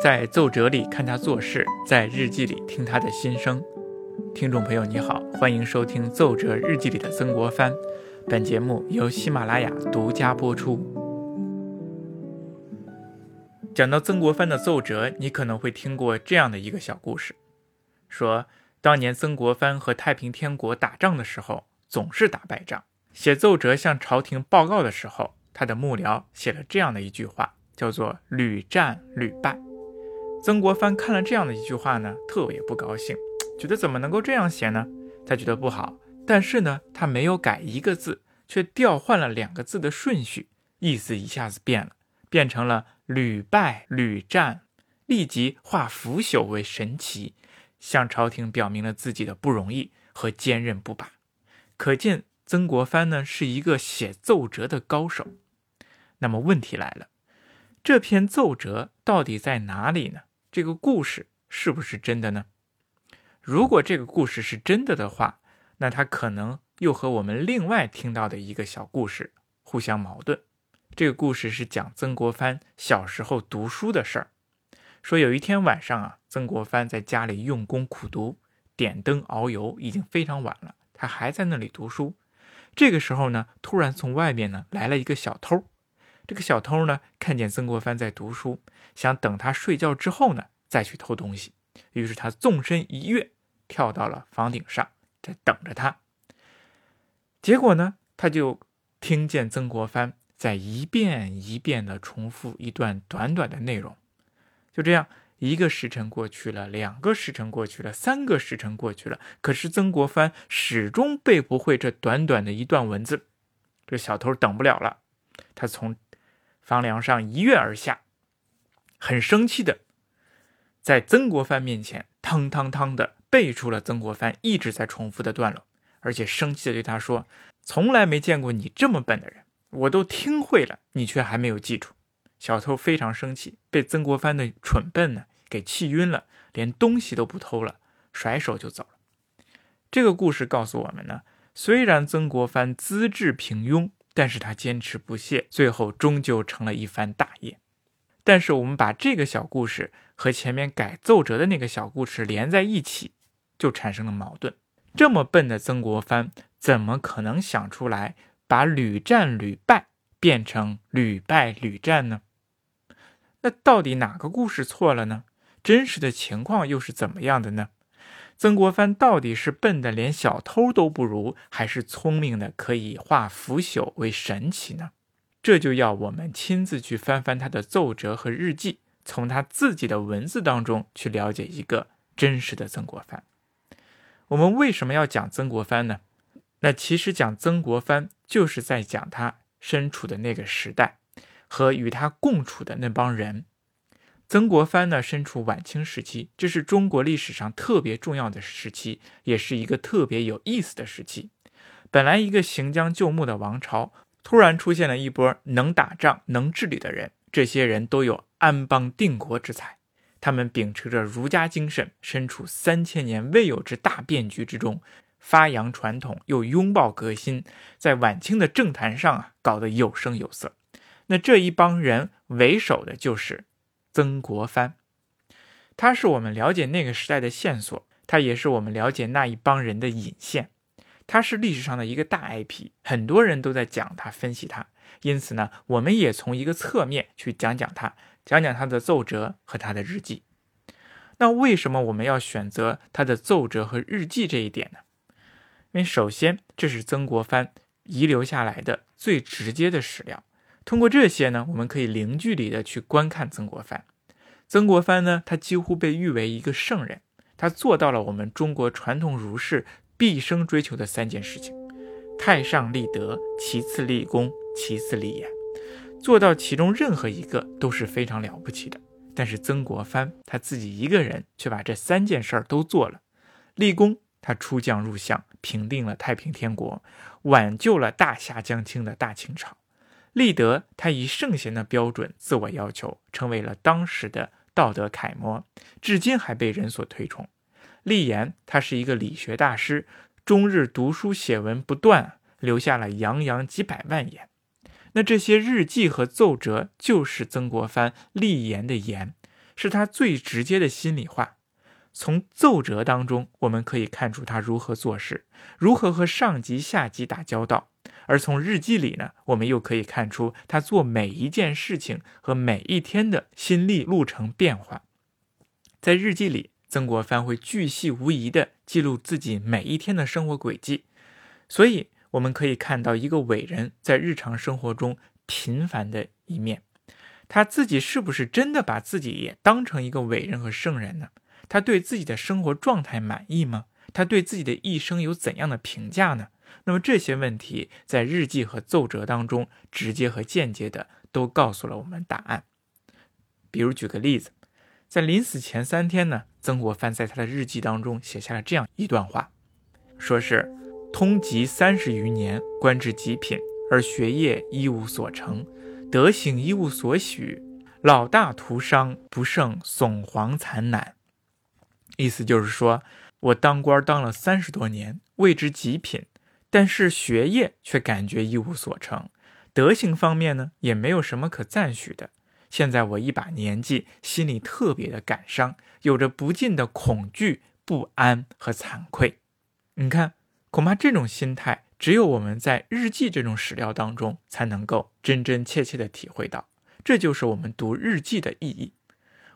在奏折里看他做事，在日记里听他的心声。听众朋友，你好，欢迎收听《奏折日记里的曾国藩》。本节目由喜马拉雅独家播出。讲到曾国藩的奏折，你可能会听过这样的一个小故事：说当年曾国藩和太平天国打仗的时候，总是打败仗。写奏折向朝廷报告的时候，他的幕僚写了这样的一句话，叫做“屡战屡败”。曾国藩看了这样的一句话呢，特别不高兴，觉得怎么能够这样写呢？他觉得不好，但是呢，他没有改一个字，却调换了两个字的顺序，意思一下子变了，变成了“屡败屡战”，立即化腐朽为神奇，向朝廷表明了自己的不容易和坚韧不拔。可见曾国藩呢是一个写奏折的高手。那么问题来了，这篇奏折到底在哪里呢？这个故事是不是真的呢？如果这个故事是真的的话，那它可能又和我们另外听到的一个小故事互相矛盾。这个故事是讲曾国藩小时候读书的事儿。说有一天晚上啊，曾国藩在家里用功苦读，点灯熬油，已经非常晚了，他还在那里读书。这个时候呢，突然从外面呢来了一个小偷。这个小偷呢，看见曾国藩在读书，想等他睡觉之后呢，再去偷东西。于是他纵身一跃，跳到了房顶上，在等着他。结果呢，他就听见曾国藩在一遍一遍地重复一段短短的内容。就这样，一个时辰过去了，两个时辰过去了，三个时辰过去了，可是曾国藩始终背不会这短短的一段文字。这小偷等不了了，他从。房梁上一跃而下，很生气的，在曾国藩面前，汤汤汤的背出了曾国藩一直在重复的段落，而且生气的对他说：“从来没见过你这么笨的人，我都听会了，你却还没有记住。”小偷非常生气，被曾国藩的蠢笨呢给气晕了，连东西都不偷了，甩手就走了。这个故事告诉我们呢，虽然曾国藩资质平庸。但是他坚持不懈，最后终究成了一番大业。但是我们把这个小故事和前面改奏折的那个小故事连在一起，就产生了矛盾。这么笨的曾国藩，怎么可能想出来把屡战屡败变成屡败屡战呢？那到底哪个故事错了呢？真实的情况又是怎么样的呢？曾国藩到底是笨的连小偷都不如，还是聪明的可以化腐朽为神奇呢？这就要我们亲自去翻翻他的奏折和日记，从他自己的文字当中去了解一个真实的曾国藩。我们为什么要讲曾国藩呢？那其实讲曾国藩就是在讲他身处的那个时代和与他共处的那帮人。曾国藩呢，身处晚清时期，这是中国历史上特别重要的时期，也是一个特别有意思的时期。本来一个行将就木的王朝，突然出现了一波能打仗、能治理的人，这些人都有安邦定国之才。他们秉持着儒家精神，身处三千年未有之大变局之中，发扬传统又拥抱革新，在晚清的政坛上啊，搞得有声有色。那这一帮人为首的就是。曾国藩，他是我们了解那个时代的线索，他也是我们了解那一帮人的引线。他是历史上的一个大 IP，很多人都在讲他、分析他。因此呢，我们也从一个侧面去讲讲他，讲讲他的奏折和他的日记。那为什么我们要选择他的奏折和日记这一点呢？因为首先，这是曾国藩遗留下来的最直接的史料。通过这些呢，我们可以零距离的去观看曾国藩。曾国藩呢，他几乎被誉为一个圣人，他做到了我们中国传统儒士毕生追求的三件事情：太上立德，其次立功，其次立言。做到其中任何一个都是非常了不起的。但是曾国藩他自己一个人却把这三件事儿都做了。立功，他出将入相，平定了太平天国，挽救了大夏将倾的大清朝。立德，他以圣贤的标准自我要求，成为了当时的道德楷模，至今还被人所推崇。立言，他是一个理学大师，终日读书写文不断，留下了洋洋几百万言。那这些日记和奏折，就是曾国藩立言的言，是他最直接的心里话。从奏折当中，我们可以看出他如何做事，如何和上级、下级打交道；而从日记里呢，我们又可以看出他做每一件事情和每一天的心力路程变化。在日记里，曾国藩会巨细无遗地记录自己每一天的生活轨迹，所以我们可以看到一个伟人在日常生活中平凡的一面。他自己是不是真的把自己也当成一个伟人和圣人呢？他对自己的生活状态满意吗？他对自己的一生有怎样的评价呢？那么这些问题在日记和奏折当中，直接和间接的都告诉了我们答案。比如举个例子，在临死前三天呢，曾国藩在他的日记当中写下了这样一段话，说是通籍三十余年，官至极品，而学业一无所成，德行一无所许，老大徒伤，不胜悚惶惨难。意思就是说，我当官当了三十多年，位之极品，但是学业却感觉一无所成，德行方面呢也没有什么可赞许的。现在我一把年纪，心里特别的感伤，有着不尽的恐惧、不安和惭愧。你看，恐怕这种心态，只有我们在日记这种史料当中才能够真真切切的体会到。这就是我们读日记的意义。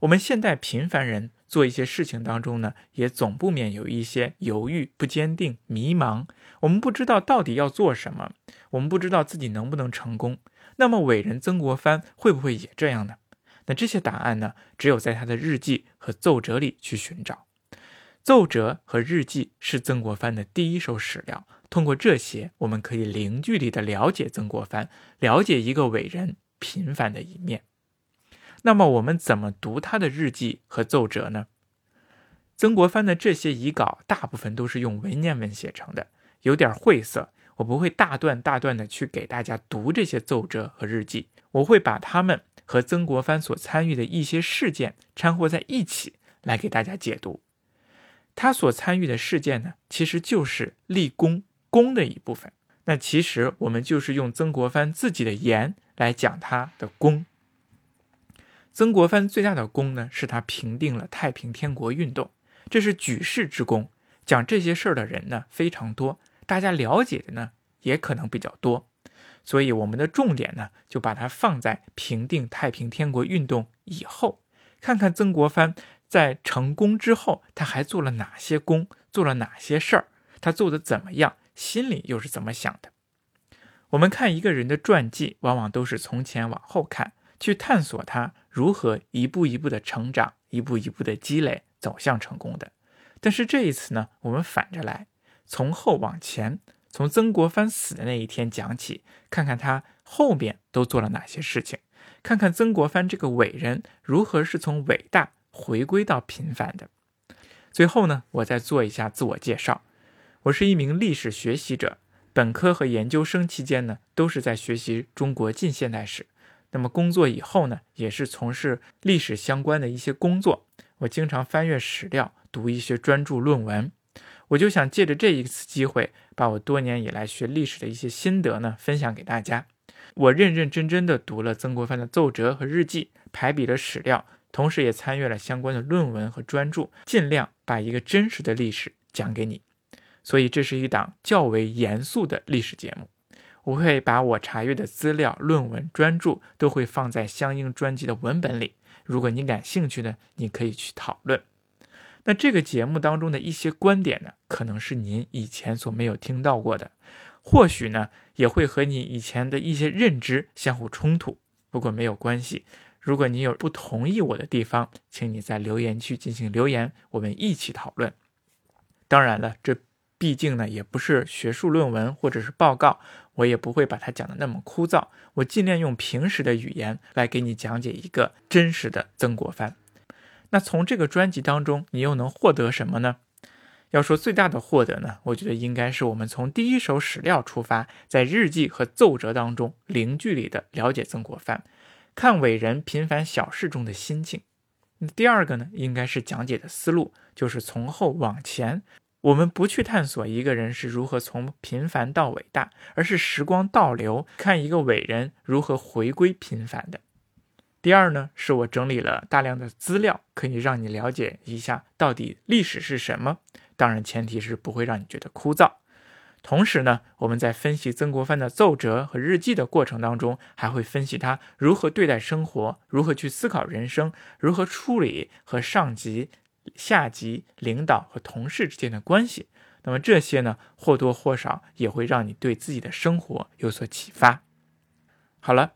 我们现代平凡人。做一些事情当中呢，也总不免有一些犹豫、不坚定、迷茫。我们不知道到底要做什么，我们不知道自己能不能成功。那么伟人曾国藩会不会也这样呢？那这些答案呢，只有在他的日记和奏折里去寻找。奏折和日记是曾国藩的第一手史料，通过这些，我们可以零距离的了解曾国藩，了解一个伟人平凡的一面。那么我们怎么读他的日记和奏折呢？曾国藩的这些遗稿大部分都是用文言文写成的，有点晦涩。我不会大段大段的去给大家读这些奏折和日记，我会把他们和曾国藩所参与的一些事件掺和在一起来给大家解读。他所参与的事件呢，其实就是立功功的一部分。那其实我们就是用曾国藩自己的言来讲他的功。曾国藩最大的功呢，是他平定了太平天国运动，这是举世之功。讲这些事儿的人呢非常多，大家了解的呢也可能比较多，所以我们的重点呢就把它放在平定太平天国运动以后，看看曾国藩在成功之后他还做了哪些功，做了哪些事儿，他做的怎么样，心里又是怎么想的。我们看一个人的传记，往往都是从前往后看。去探索他如何一步一步的成长，一步一步的积累，走向成功的。但是这一次呢，我们反着来，从后往前，从曾国藩死的那一天讲起，看看他后面都做了哪些事情，看看曾国藩这个伟人如何是从伟大回归到平凡的。最后呢，我再做一下自我介绍，我是一名历史学习者，本科和研究生期间呢，都是在学习中国近现代史。那么工作以后呢，也是从事历史相关的一些工作。我经常翻阅史料，读一些专著论文。我就想借着这一次机会，把我多年以来学历史的一些心得呢，分享给大家。我认认真真的读了曾国藩的奏折和日记，排比了史料，同时也参阅了相关的论文和专著，尽量把一个真实的历史讲给你。所以这是一档较为严肃的历史节目。我会把我查阅的资料、论文、专著都会放在相应专辑的文本里。如果你感兴趣呢，你可以去讨论。那这个节目当中的一些观点呢，可能是您以前所没有听到过的，或许呢也会和你以前的一些认知相互冲突。不过没有关系，如果你有不同意我的地方，请你在留言区进行留言，我们一起讨论。当然了，这。毕竟呢，也不是学术论文或者是报告，我也不会把它讲的那么枯燥。我尽量用平时的语言来给你讲解一个真实的曾国藩。那从这个专辑当中，你又能获得什么呢？要说最大的获得呢，我觉得应该是我们从第一手史料出发，在日记和奏折当中零距离的了解曾国藩，看伟人平凡小事中的心境。那第二个呢，应该是讲解的思路，就是从后往前。我们不去探索一个人是如何从平凡到伟大，而是时光倒流，看一个伟人如何回归平凡的。第二呢，是我整理了大量的资料，可以让你了解一下到底历史是什么。当然，前提是不会让你觉得枯燥。同时呢，我们在分析曾国藩的奏折和日记的过程当中，还会分析他如何对待生活，如何去思考人生，如何处理和上级、下级领导和同事之间的关系。那么这些呢，或多或少也会让你对自己的生活有所启发。好了，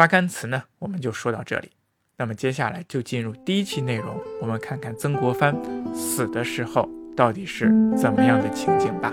发干词呢，我们就说到这里。那么接下来就进入第一期内容，我们看看曾国藩死的时候到底是怎么样的情景吧。